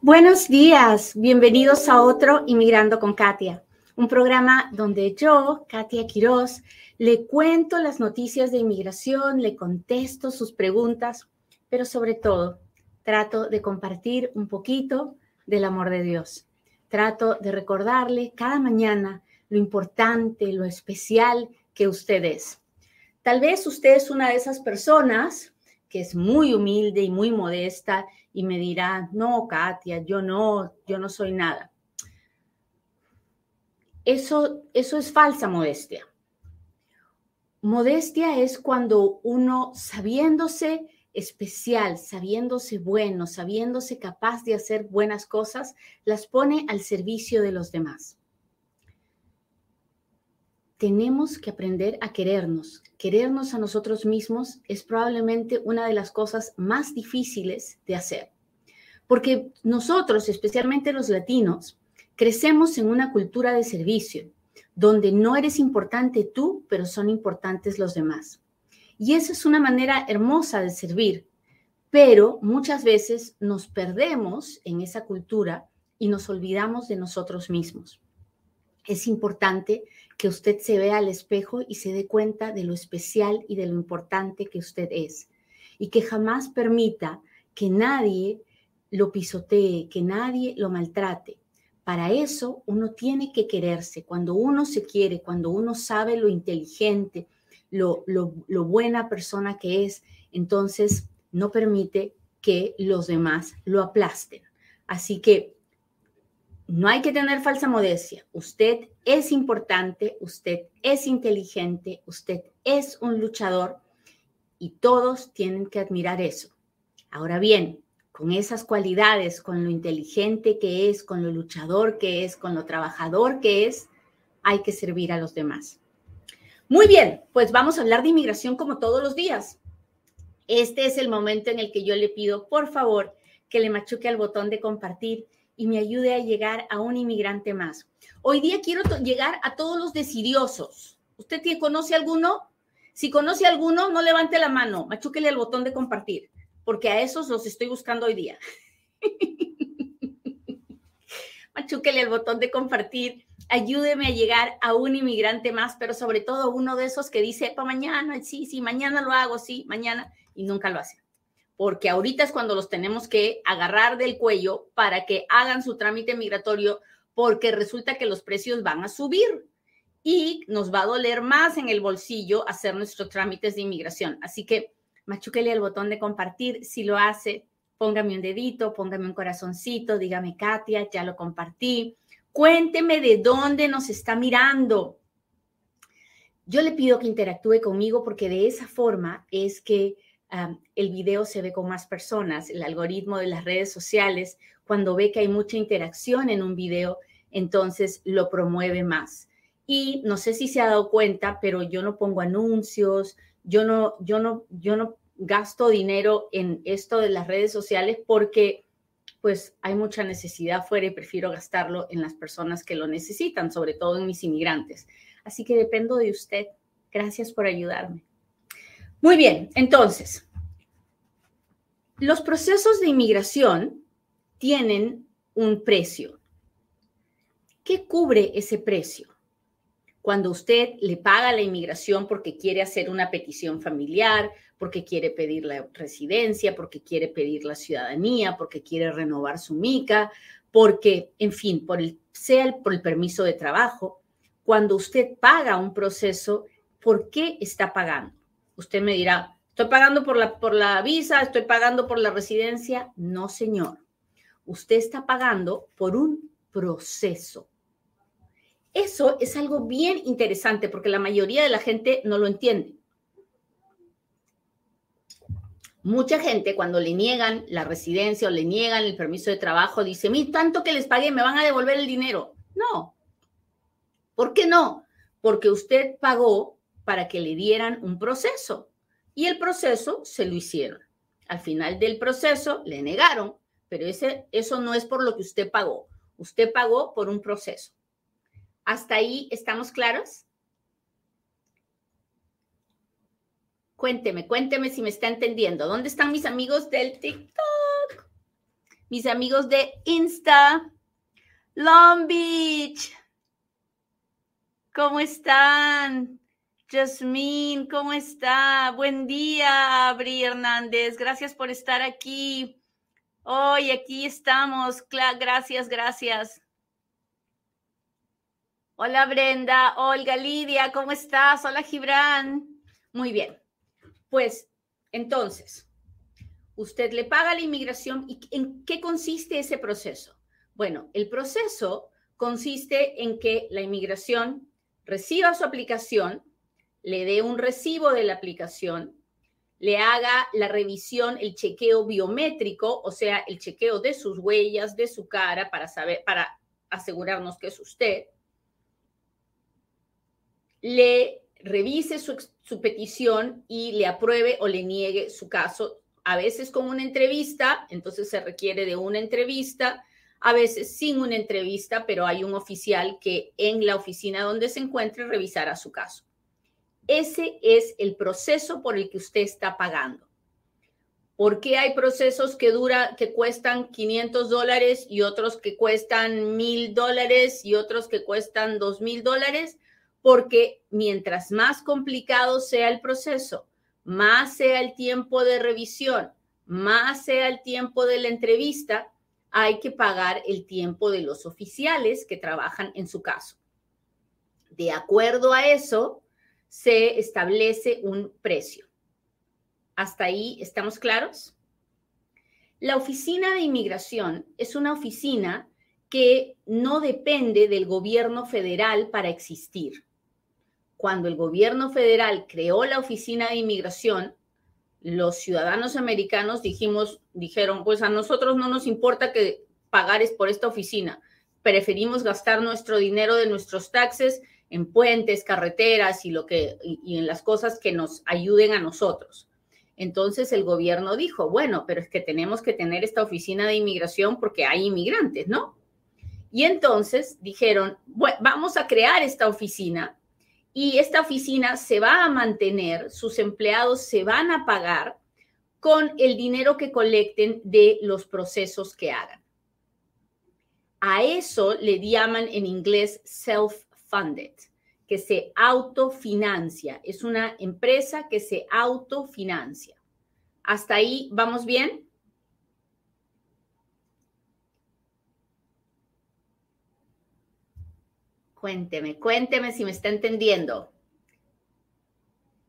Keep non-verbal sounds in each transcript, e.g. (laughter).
Buenos días, bienvenidos a otro Inmigrando con Katia, un programa donde yo, Katia Quiroz, le cuento las noticias de inmigración, le contesto sus preguntas, pero sobre todo trato de compartir un poquito del amor de Dios. Trato de recordarle cada mañana lo importante, lo especial que usted es. Tal vez usted es una de esas personas que es muy humilde y muy modesta y me dirá, no, Katia, yo no, yo no soy nada. Eso, eso es falsa modestia. Modestia es cuando uno, sabiéndose especial, sabiéndose bueno, sabiéndose capaz de hacer buenas cosas, las pone al servicio de los demás tenemos que aprender a querernos. Querernos a nosotros mismos es probablemente una de las cosas más difíciles de hacer. Porque nosotros, especialmente los latinos, crecemos en una cultura de servicio, donde no eres importante tú, pero son importantes los demás. Y esa es una manera hermosa de servir, pero muchas veces nos perdemos en esa cultura y nos olvidamos de nosotros mismos. Es importante que usted se vea al espejo y se dé cuenta de lo especial y de lo importante que usted es. Y que jamás permita que nadie lo pisotee, que nadie lo maltrate. Para eso uno tiene que quererse. Cuando uno se quiere, cuando uno sabe lo inteligente, lo, lo, buena persona que es, entonces no permite que los demás lo aplasten. Así que no hay que tener falsa modestia. Usted es importante, usted es inteligente, usted es un luchador y todos tienen que admirar eso. Ahora bien, con esas cualidades, con lo inteligente que es, con lo luchador que es, con lo trabajador que es, hay que servir a los demás. Muy bien, pues vamos a hablar de inmigración como todos los días. Este es el momento en el que yo le pido, por favor, que le machuque al botón de compartir y me ayude a llegar a un inmigrante más. Hoy día quiero llegar a todos los decidiosos. ¿Usted conoce alguno? Si conoce alguno, no levante la mano, machúquele el botón de compartir, porque a esos los estoy buscando hoy día. (laughs) machúquele el botón de compartir, ayúdeme a llegar a un inmigrante más, pero sobre todo uno de esos que dice, para mañana, sí, sí, mañana lo hago, sí, mañana, y nunca lo hace porque ahorita es cuando los tenemos que agarrar del cuello para que hagan su trámite migratorio, porque resulta que los precios van a subir y nos va a doler más en el bolsillo hacer nuestros trámites de inmigración. Así que machúquele el botón de compartir. Si lo hace, póngame un dedito, póngame un corazoncito, dígame, Katia, ya lo compartí. Cuénteme de dónde nos está mirando. Yo le pido que interactúe conmigo porque de esa forma es que el video se ve con más personas. El algoritmo de las redes sociales, cuando ve que hay mucha interacción en un video, entonces lo promueve más. Y no sé si se ha dado cuenta, pero yo no pongo anuncios, yo no, yo no, yo no gasto dinero en esto de las redes sociales porque pues hay mucha necesidad afuera y prefiero gastarlo en las personas que lo necesitan, sobre todo en mis inmigrantes. Así que dependo de usted. Gracias por ayudarme. Muy bien, entonces, los procesos de inmigración tienen un precio. ¿Qué cubre ese precio? Cuando usted le paga la inmigración porque quiere hacer una petición familiar, porque quiere pedir la residencia, porque quiere pedir la ciudadanía, porque quiere renovar su mica, porque, en fin, por el, sea por el permiso de trabajo, cuando usted paga un proceso, ¿por qué está pagando? Usted me dirá, estoy pagando por la, por la visa, estoy pagando por la residencia. No, señor. Usted está pagando por un proceso. Eso es algo bien interesante porque la mayoría de la gente no lo entiende. Mucha gente cuando le niegan la residencia o le niegan el permiso de trabajo dice, mi tanto que les pagué, me van a devolver el dinero. No. ¿Por qué no? Porque usted pagó para que le dieran un proceso. Y el proceso se lo hicieron. Al final del proceso le negaron, pero ese, eso no es por lo que usted pagó. Usted pagó por un proceso. ¿Hasta ahí estamos claros? Cuénteme, cuénteme si me está entendiendo. ¿Dónde están mis amigos del TikTok? mis amigos de Insta, Long Beach. ¿Cómo están? Jasmine, ¿cómo está? Buen día, Abri Hernández. Gracias por estar aquí. Hoy aquí estamos. Gracias, gracias. Hola Brenda, Olga, Lidia, ¿cómo estás? Hola Gibran. Muy bien. Pues entonces, usted le paga la inmigración y ¿en qué consiste ese proceso? Bueno, el proceso consiste en que la inmigración reciba su aplicación, le dé un recibo de la aplicación, le haga la revisión, el chequeo biométrico, o sea, el chequeo de sus huellas, de su cara, para saber, para asegurarnos que es usted, le revise su, su petición y le apruebe o le niegue su caso, a veces con una entrevista, entonces se requiere de una entrevista, a veces sin una entrevista, pero hay un oficial que en la oficina donde se encuentre revisará su caso. Ese es el proceso por el que usted está pagando. ¿Por qué hay procesos que dura, que cuestan 500 dólares y otros que cuestan 1000 dólares y otros que cuestan 2000 dólares? Porque mientras más complicado sea el proceso, más sea el tiempo de revisión, más sea el tiempo de la entrevista, hay que pagar el tiempo de los oficiales que trabajan en su caso. De acuerdo a eso, se establece un precio. ¿Hasta ahí estamos claros? La oficina de inmigración es una oficina que no depende del gobierno federal para existir. Cuando el gobierno federal creó la oficina de inmigración, los ciudadanos americanos dijimos, dijeron, pues a nosotros no nos importa que pagares por esta oficina, preferimos gastar nuestro dinero de nuestros taxes en puentes, carreteras y lo que y, en las cosas que nos ayuden a nosotros. Entonces el gobierno dijo, bueno, pero es que tenemos que tener esta oficina de inmigración porque hay inmigrantes, ¿no? Y entonces dijeron, bueno, vamos a crear esta oficina y esta oficina se va a mantener, sus empleados se van a pagar con el dinero que colecten de los procesos que hagan. A eso le llaman en inglés self-funded, que se autofinancia. Es una empresa que se autofinancia. ¿Hasta ahí vamos bien? Cuénteme, cuénteme si me está entendiendo.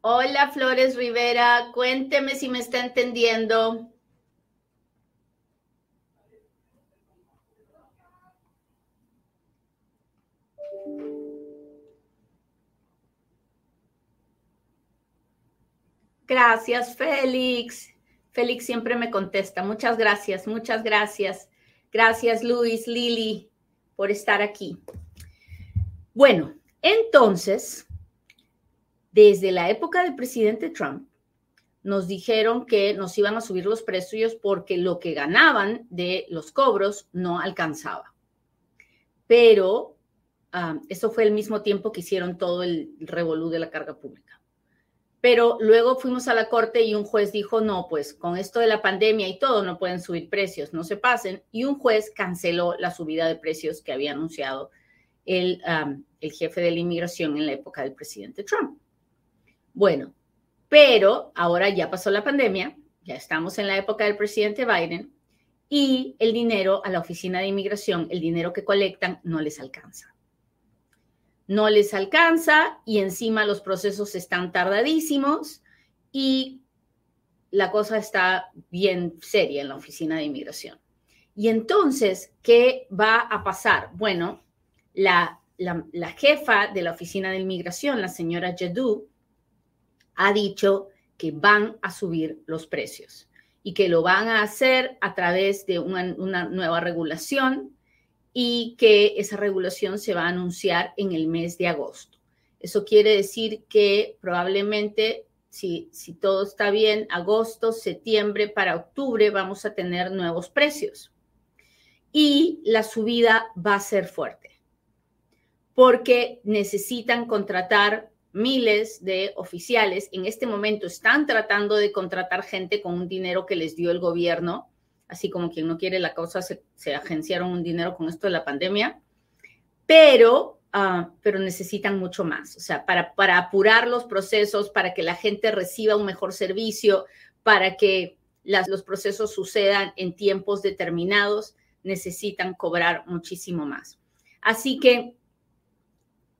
Hola Flores Rivera, cuénteme si me está entendiendo. Gracias, Félix. Félix siempre me contesta. Muchas gracias, muchas gracias. Gracias, Luis, Lili, por estar aquí. Bueno, entonces, desde la época del presidente Trump, nos dijeron que nos iban a subir los precios porque lo que ganaban de los cobros no alcanzaba. Pero ah, eso fue el mismo tiempo que hicieron todo el revolú de la carga pública. Pero luego fuimos a la corte y un juez dijo, no, pues con esto de la pandemia y todo no pueden subir precios, no se pasen. Y un juez canceló la subida de precios que había anunciado el, el jefe de la inmigración en la época del presidente Trump. Bueno, pero ahora ya pasó la pandemia, ya estamos en la época del presidente Biden y el dinero a la oficina de inmigración, el dinero que colectan, no les alcanza. No les alcanza y encima los procesos están tardadísimos y la cosa está bien seria en la oficina de inmigración. Y entonces, ¿qué va a pasar? Bueno, la, jefa de la Oficina de Inmigración, la señora Jadou, ha dicho que van a subir los precios y que lo van a hacer a través de una, nueva regulación y que esa regulación se va a anunciar en el mes de agosto. Eso quiere decir que probablemente, si, si todo está bien, agosto, septiembre, para octubre vamos a tener nuevos precios. Y la subida va a ser fuerte porque necesitan contratar miles de oficiales. En este momento están tratando de contratar gente con un dinero que les dio el gobierno así como quien no quiere la causa, se, agenciaron un dinero con esto de la pandemia, pero, ah, pero necesitan mucho más, o sea, para, para apurar los procesos, para que la gente reciba un mejor servicio, para que los procesos sucedan en tiempos determinados, necesitan cobrar muchísimo más. Así que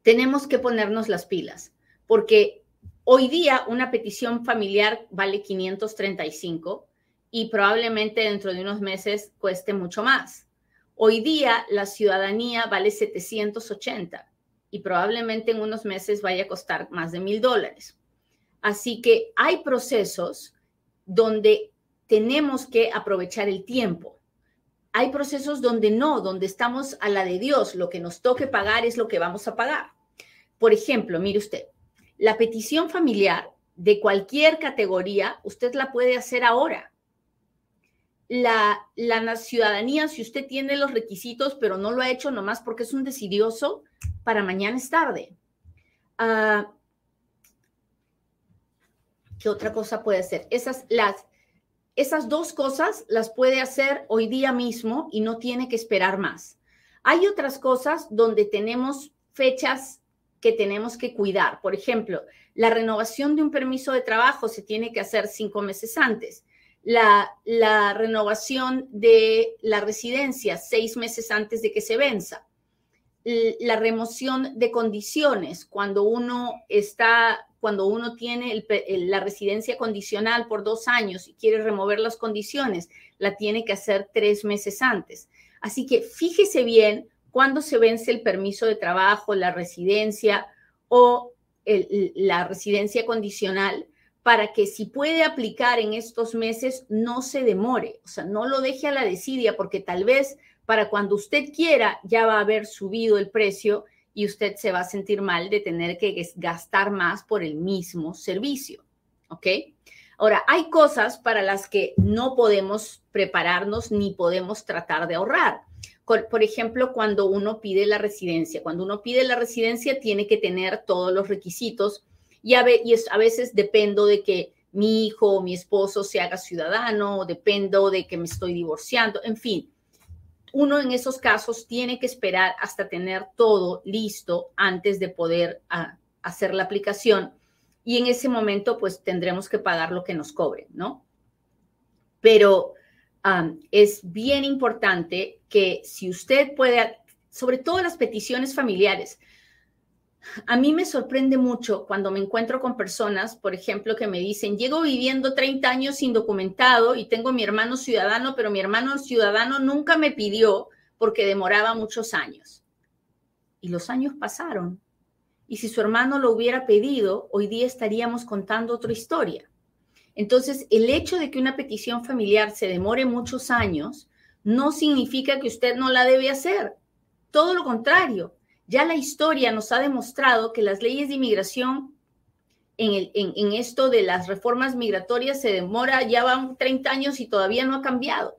tenemos que ponernos las pilas, porque hoy día una petición familiar vale 535 y probablemente dentro de unos meses cueste mucho más. Hoy día la ciudadanía vale 780 y probablemente en unos meses vaya a costar más de mil dólares. Así que hay procesos donde tenemos que aprovechar el tiempo. Hay procesos donde no, donde estamos a la de Dios. Lo que nos toque pagar es lo que vamos a pagar. Por ejemplo, mire usted, la petición familiar de cualquier categoría, usted la puede hacer ahora. La, ciudadanía, si usted tiene los requisitos, pero no lo ha hecho nomás porque es un decidioso, para mañana es tarde. Ah, ¿Qué otra cosa puede ser? Esas, las, esas dos cosas las puede hacer hoy día mismo y no tiene que esperar más. Hay otras cosas donde tenemos fechas que tenemos que cuidar. Por ejemplo, la renovación de un permiso de trabajo se tiene que hacer cinco meses antes. La, renovación de la residencia seis meses antes de que se venza. La remoción de condiciones cuando uno está cuando uno tiene la residencia condicional por dos años y quiere remover las condiciones, la tiene que hacer tres meses antes. Así que fíjese bien cuándo se vence el permiso de trabajo, la residencia o la residencia condicional para que si puede aplicar en estos meses no se demore, o sea, no lo deje a la desidia porque tal vez para cuando usted quiera ya va a haber subido el precio y usted se va a sentir mal de tener que gastar más por el mismo servicio. ¿Ok? Ahora, hay cosas para las que no podemos prepararnos ni podemos tratar de ahorrar. Por ejemplo, cuando uno pide la residencia. Cuando uno pide la residencia, tiene que tener todos los requisitos y a, veces dependo de que mi hijo o mi esposo se haga ciudadano, dependo de que me estoy divorciando, en fin uno en esos casos tiene que esperar hasta tener todo listo antes de poder ah, hacer la aplicación y en ese momento pues tendremos que pagar lo que nos cobren, ¿no? Pero es bien importante que si usted puede, sobre todo las peticiones familiares, a mí me sorprende mucho cuando me encuentro con personas, por ejemplo, que me dicen, llego viviendo 30 años indocumentado y tengo mi hermano ciudadano, pero mi hermano ciudadano nunca me pidió porque demoraba muchos años. Y los años pasaron. Y si su hermano lo hubiera pedido, hoy día estaríamos contando otra historia. Entonces, el hecho de que una petición familiar se demore muchos años no significa que usted no la debe hacer. Todo lo contrario, ya la historia nos ha demostrado que las leyes de inmigración en, esto de las reformas migratorias se demora, ya van 30 años y todavía no ha cambiado.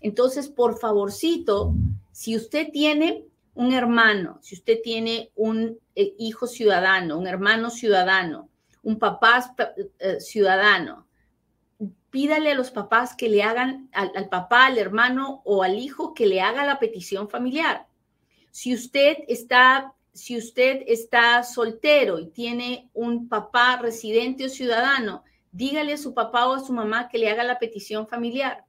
Entonces, por favorcito, si usted tiene un hermano, si usted tiene un eh, hijo ciudadano, un hermano ciudadano, un papá eh, ciudadano, pídale a los papás que le hagan, al papá, al hermano o al hijo que le haga la petición familiar. Si usted está, si usted está soltero y tiene un papá residente o ciudadano, dígale a su papá o a su mamá que le haga la petición familiar.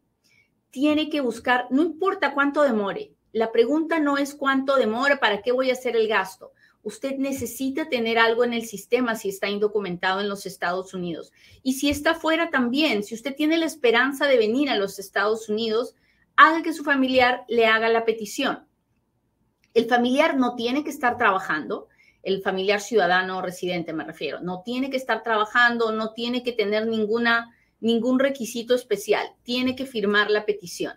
Tiene que buscar, no importa cuánto demore. La pregunta no es cuánto demora, para qué voy a hacer el gasto. Usted necesita tener algo en el sistema si está indocumentado en los Estados Unidos. Y si está fuera también, si usted tiene la esperanza de venir a los Estados Unidos, haga que su familiar le haga la petición. El familiar no tiene que estar trabajando, el familiar ciudadano o residente me refiero, no tiene que estar trabajando, no tiene que tener ninguna, ningún requisito especial, tiene que firmar la petición.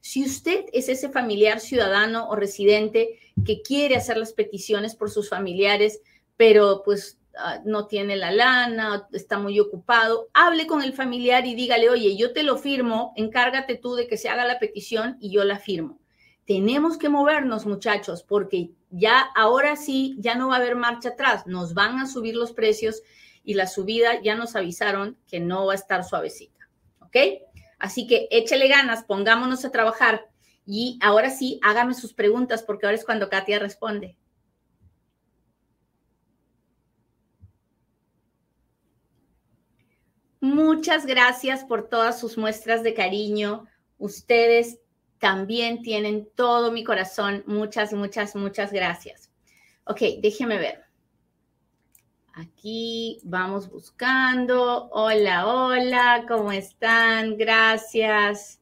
Si usted es ese familiar ciudadano o residente que quiere hacer las peticiones por sus familiares, pero pues ah, no tiene la lana, está muy ocupado, hable con el familiar y dígale, oye, yo te lo firmo, encárgate tú de que se haga la petición y yo la firmo tenemos que movernos, muchachos, porque ya ahora sí, ya no va a haber marcha atrás, nos van a subir los precios y la subida ya nos avisaron que no va a estar suavecita, ¿ok? Así que échele ganas, pongámonos a trabajar y ahora sí, hágame sus preguntas porque ahora es cuando Katia responde. Muchas gracias por todas sus muestras de cariño. Ustedes también tienen todo mi corazón. Muchas, muchas, muchas gracias. Ok, déjeme ver. Aquí vamos buscando. Hola, hola, ¿cómo están? Gracias.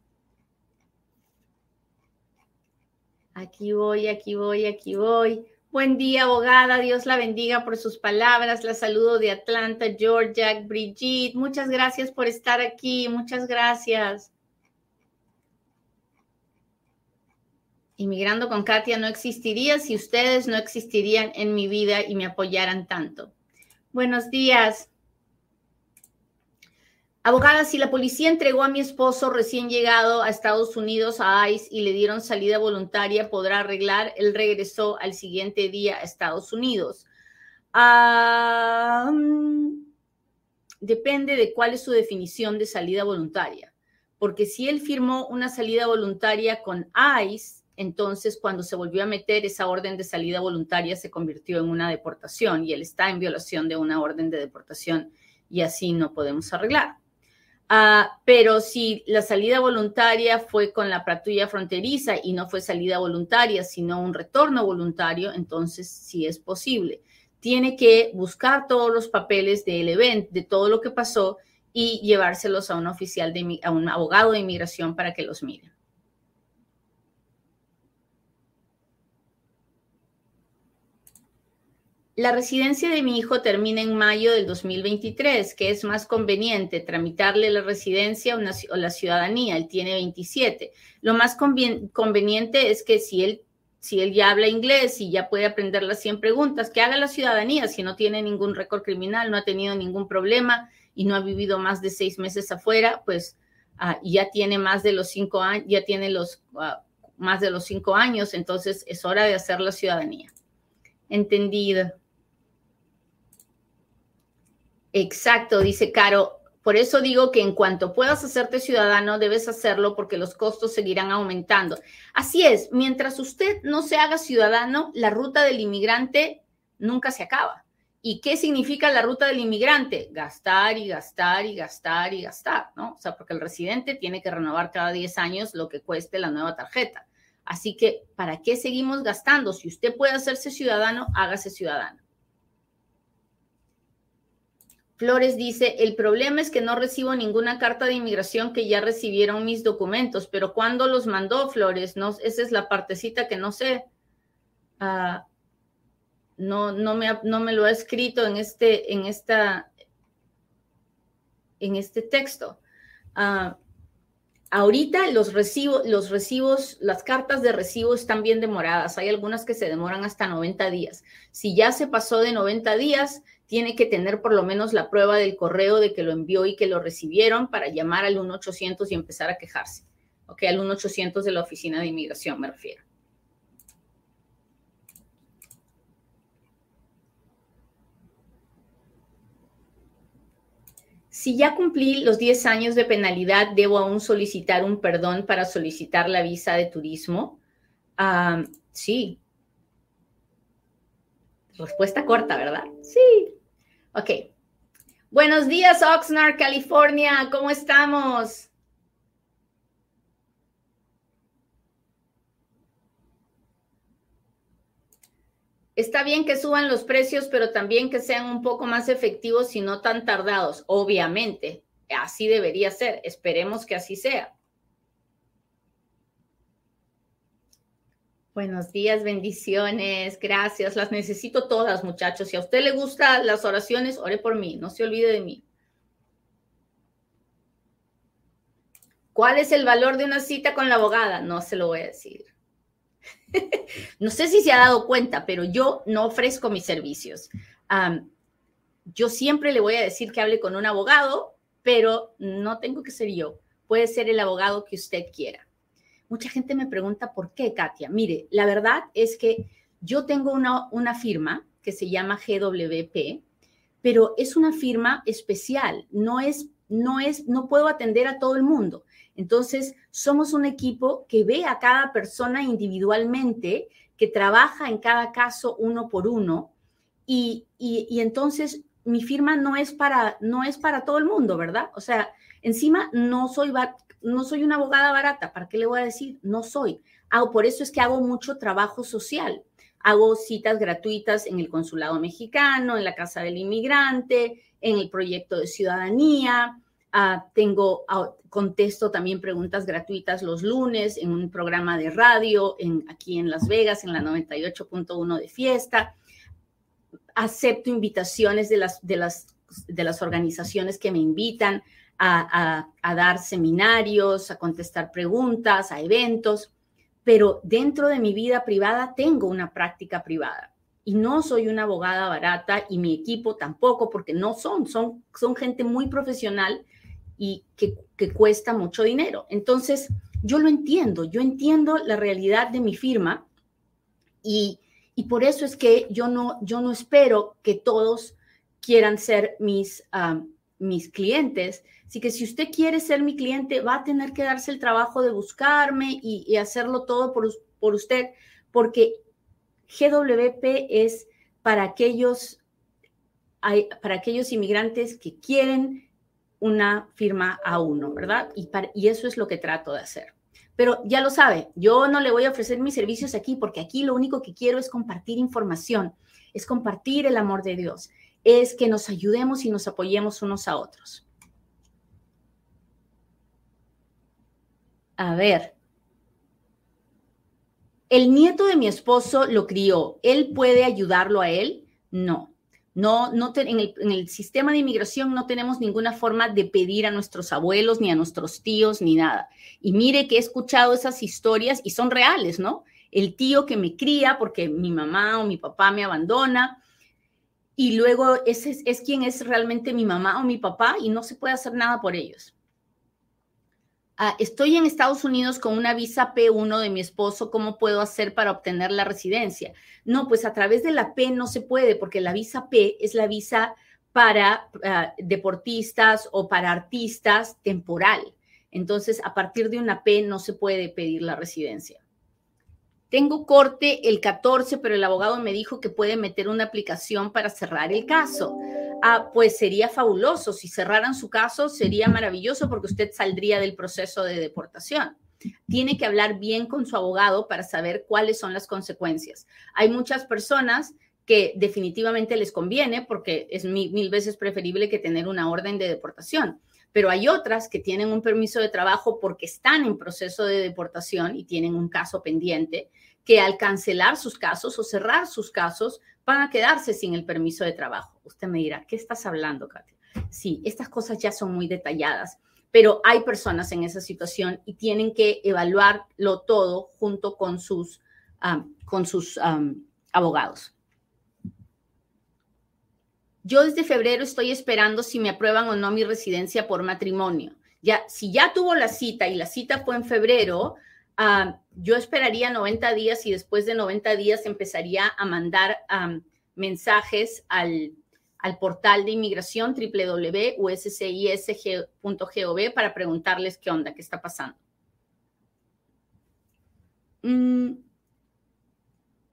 Aquí voy, aquí voy, aquí voy. Buen día, abogada. Dios la bendiga por sus palabras. La saludo de Atlanta, Georgia. Brigitte, muchas gracias por estar aquí. Muchas gracias. Inmigrando con Katia no existiría si ustedes no existirían en mi vida y me apoyaran tanto. Buenos días. Abogada, si la policía entregó a mi esposo recién llegado a Estados Unidos a ICE y le dieron salida voluntaria, podrá arreglar. Él regresó al siguiente día a Estados Unidos. depende de cuál es su definición de salida voluntaria. Porque si él firmó una salida voluntaria con ICE, entonces cuando se volvió a meter esa orden de salida voluntaria se convirtió en una deportación y él está en violación de una orden de deportación y así no podemos arreglar. Ah, pero si la salida voluntaria fue con la patrulla fronteriza y no fue salida voluntaria, sino un retorno voluntario, entonces sí es posible. Tiene que buscar todos los papeles del evento, de todo lo que pasó y llevárselos a un oficial, de, a un abogado de inmigración para que los mire. La residencia de mi hijo termina en mayo del 2023, que es más conveniente tramitarle la residencia o la ciudadanía. Él tiene 27. Lo más conveniente es que si él, si él ya habla inglés y ya puede aprender las 100 preguntas, que haga la ciudadanía si no tiene ningún récord criminal, no ha tenido ningún problema y no ha vivido más de seis meses afuera, pues ah, ya tiene más de los cinco años, ya tiene los ah, más de los cinco años, entonces es hora de hacer la ciudadanía. Entendido. Exacto, dice Caro. Por eso digo que en cuanto puedas hacerte ciudadano, debes hacerlo porque los costos seguirán aumentando. Así es, mientras usted no se haga ciudadano, la ruta del inmigrante nunca se acaba. ¿Y qué significa la ruta del inmigrante? Gastar y gastar y gastar y gastar, ¿no? O sea, porque el residente tiene que renovar cada 10 años lo que cueste la nueva tarjeta. Así que, ¿para qué seguimos gastando? Si usted puede hacerse ciudadano, hágase ciudadano. Flores dice, el problema es que no recibo ninguna carta de inmigración que ya recibieron mis documentos, pero ¿cuándo los mandó Flores? No, esa es la partecita que no sé. Ah, no, no, me, no me lo ha escrito en este, en esta, en este texto. Ah, ahorita los recibos, los recibos, las cartas de recibo están bien demoradas. Hay algunas que se demoran hasta 90 días. Si ya se pasó de 90 días, tiene que tener por lo menos la prueba del correo de que lo envió y que lo recibieron para llamar al 1-800 y empezar a quejarse. Ok, al 1-800 de la Oficina de Inmigración me refiero. Si ya cumplí los 10 años de penalidad, ¿debo aún solicitar un perdón para solicitar la visa de turismo? Ah, sí, Respuesta corta, ¿verdad? Sí. Ok. Buenos días, Oxnard, California. ¿Cómo estamos? Está bien que suban los precios, pero también que sean un poco más efectivos y no tan tardados. Obviamente, así debería ser. Esperemos que así sea. Buenos días, bendiciones, gracias. Las necesito todas, muchachos. Si a usted le gustan las oraciones, ore por mí, no se olvide de mí. ¿Cuál es el valor de una cita con la abogada? No se lo voy a decir. (laughs) no sé si se ha dado cuenta, pero yo no ofrezco mis servicios. yo siempre le voy a decir que hable con un abogado, pero no tengo que ser yo. Puede ser el abogado que usted quiera. Mucha gente me pregunta por qué, Katia. Mire, la verdad es que yo tengo una, una firma que se llama GWP, pero es una firma especial, no es, no es, no puedo atender a todo el mundo. Entonces, somos un equipo que ve a cada persona individualmente, que trabaja en cada caso uno por uno y, y, entonces mi firma no es para no es para todo el mundo, ¿verdad? O sea, encima no soy no soy una abogada barata, ¿para qué le voy a decir? No soy. Hago, por eso es que hago mucho trabajo social. Hago citas gratuitas en el Consulado Mexicano, en la Casa del Inmigrante, en el proyecto de ciudadanía. Ah, tengo, ah, contesto también preguntas gratuitas los lunes en un programa de radio aquí en Las Vegas, en la 98.1 de fiesta acepto invitaciones de las, de las, de las organizaciones que me invitan a, dar seminarios, a contestar preguntas, a eventos, pero dentro de mi vida privada tengo una práctica privada y no soy una abogada barata y mi equipo tampoco, porque no son, son, son gente muy profesional y que, que cuesta mucho dinero. Entonces, yo lo entiendo, yo entiendo la realidad de mi firma y, y por eso es que yo no, yo no espero que todos quieran ser mis, mis clientes. Así que si usted quiere ser mi cliente, va a tener que darse el trabajo de buscarme y, hacerlo todo por, por usted, porque GWP es para aquellos, para aquellos inmigrantes que quieren una firma a uno, ¿verdad? Y, y eso es lo que trato de hacer. Pero ya lo sabe, yo no le voy a ofrecer mis servicios aquí porque aquí lo único que quiero es compartir información, es compartir el amor de Dios, es que nos ayudemos y nos apoyemos unos a otros. A ver, el nieto de mi esposo lo crió, ¿él puede ayudarlo a él? No. No, no en, el, sistema de inmigración no tenemos ninguna forma de pedir a nuestros abuelos, ni a nuestros tíos, ni nada. Y mire que he escuchado esas historias y son reales, ¿no? El tío que me cría porque mi mamá o mi papá me abandona y luego ese es quien es realmente mi mamá o mi papá y no se puede hacer nada por ellos. Ah, estoy en Estados Unidos con una visa P1 de mi esposo, ¿cómo puedo hacer para obtener la residencia? No, pues a través de la P no se puede porque la visa P es la visa para ah, deportistas o para artistas temporal. Entonces, a partir de una P no se puede pedir la residencia. Tengo corte el 14, pero el abogado me dijo que puede meter una aplicación para cerrar el caso. Pues sería fabuloso. Si cerraran su caso, sería maravilloso porque usted saldría del proceso de deportación. Tiene que hablar bien con su abogado para saber cuáles son las consecuencias. Hay muchas personas que definitivamente les conviene porque es mil veces preferible que tener una orden de deportación pero hay otras que tienen un permiso de trabajo porque están en proceso de deportación y tienen un caso pendiente, que al cancelar sus casos o cerrar sus casos van a quedarse sin el permiso de trabajo. Usted me dirá, ¿qué estás hablando, Katia? Sí, estas cosas ya son muy detalladas, pero hay personas en esa situación y tienen que evaluarlo todo junto con sus, con sus abogados. Yo desde febrero estoy esperando si me aprueban o no mi residencia por matrimonio. Ya, si ya tuvo la cita y la cita fue en febrero, yo esperaría 90 días y después de 90 días empezaría a mandar mensajes al, al, portal de inmigración www.uscis.gov para preguntarles qué onda, qué está pasando. Mm,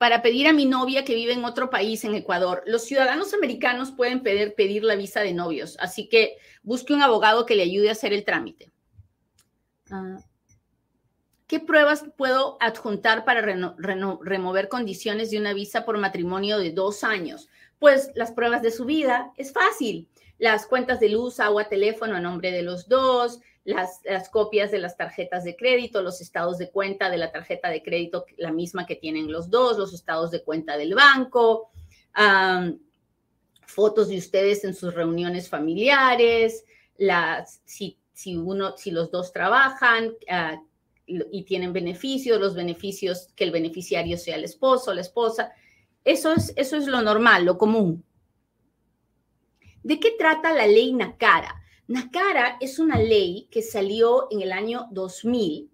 para pedir a mi novia que vive en otro país, en Ecuador. Los ciudadanos americanos pueden pedir, la visa de novios, así que busque un abogado que le ayude a hacer el trámite. Ah, ¿Qué pruebas puedo adjuntar para remover condiciones de una visa por matrimonio de dos años? Pues las pruebas de su vida, es fácil. Las cuentas de luz, agua, teléfono a nombre de los dos, las, copias de las tarjetas de crédito, los estados de cuenta de la tarjeta de crédito, la misma que tienen los dos, los estados de cuenta del banco, fotos de ustedes en sus reuniones familiares, las, si, si, uno, si los dos trabajan ah, y tienen beneficios, los beneficios, que el beneficiario sea el esposo la esposa. Eso es, eso es lo normal, lo común. ¿De qué trata la ley NACARA? NACARA es una ley que salió en el año 2000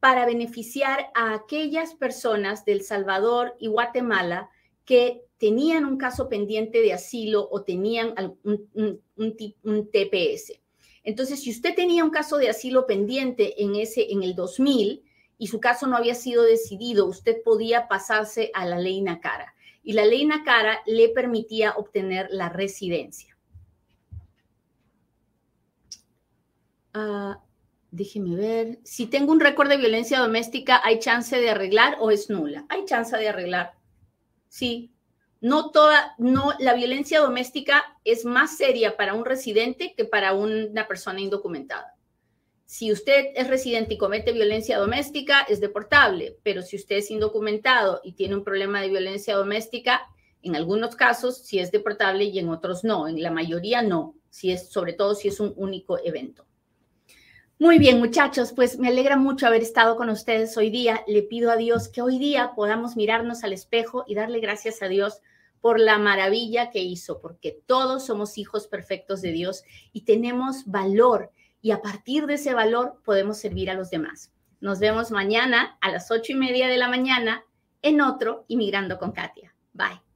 para beneficiar a aquellas personas del Salvador y Guatemala que tenían un caso pendiente de asilo o tenían un, TPS. Entonces, si usted tenía un caso de asilo pendiente en ese en el 2000 y su caso no había sido decidido, usted podía pasarse a la ley Nacara y la ley Nacara le permitía obtener la residencia. Uh, déjeme ver. Si tengo un récord de violencia doméstica, ¿hay chance de arreglar o es nula? Hay chance de arreglar. Sí. No toda, no, la violencia doméstica es más seria para un residente que para una persona indocumentada. Si usted es residente y comete violencia doméstica, es deportable, pero si usted es indocumentado y tiene un problema de violencia doméstica, en algunos casos sí es deportable y en otros no. En la mayoría no, si es, sobre todo si es un único evento. Muy bien, muchachos, pues me alegra mucho haber estado con ustedes hoy día. Le pido a Dios que hoy día podamos mirarnos al espejo y darle gracias a Dios por la maravilla que hizo, porque todos somos hijos perfectos de Dios y tenemos valor y a partir de ese valor podemos servir a los demás. Nos vemos mañana a las ocho y media de la mañana en otro Inmigrando con Katia. Bye.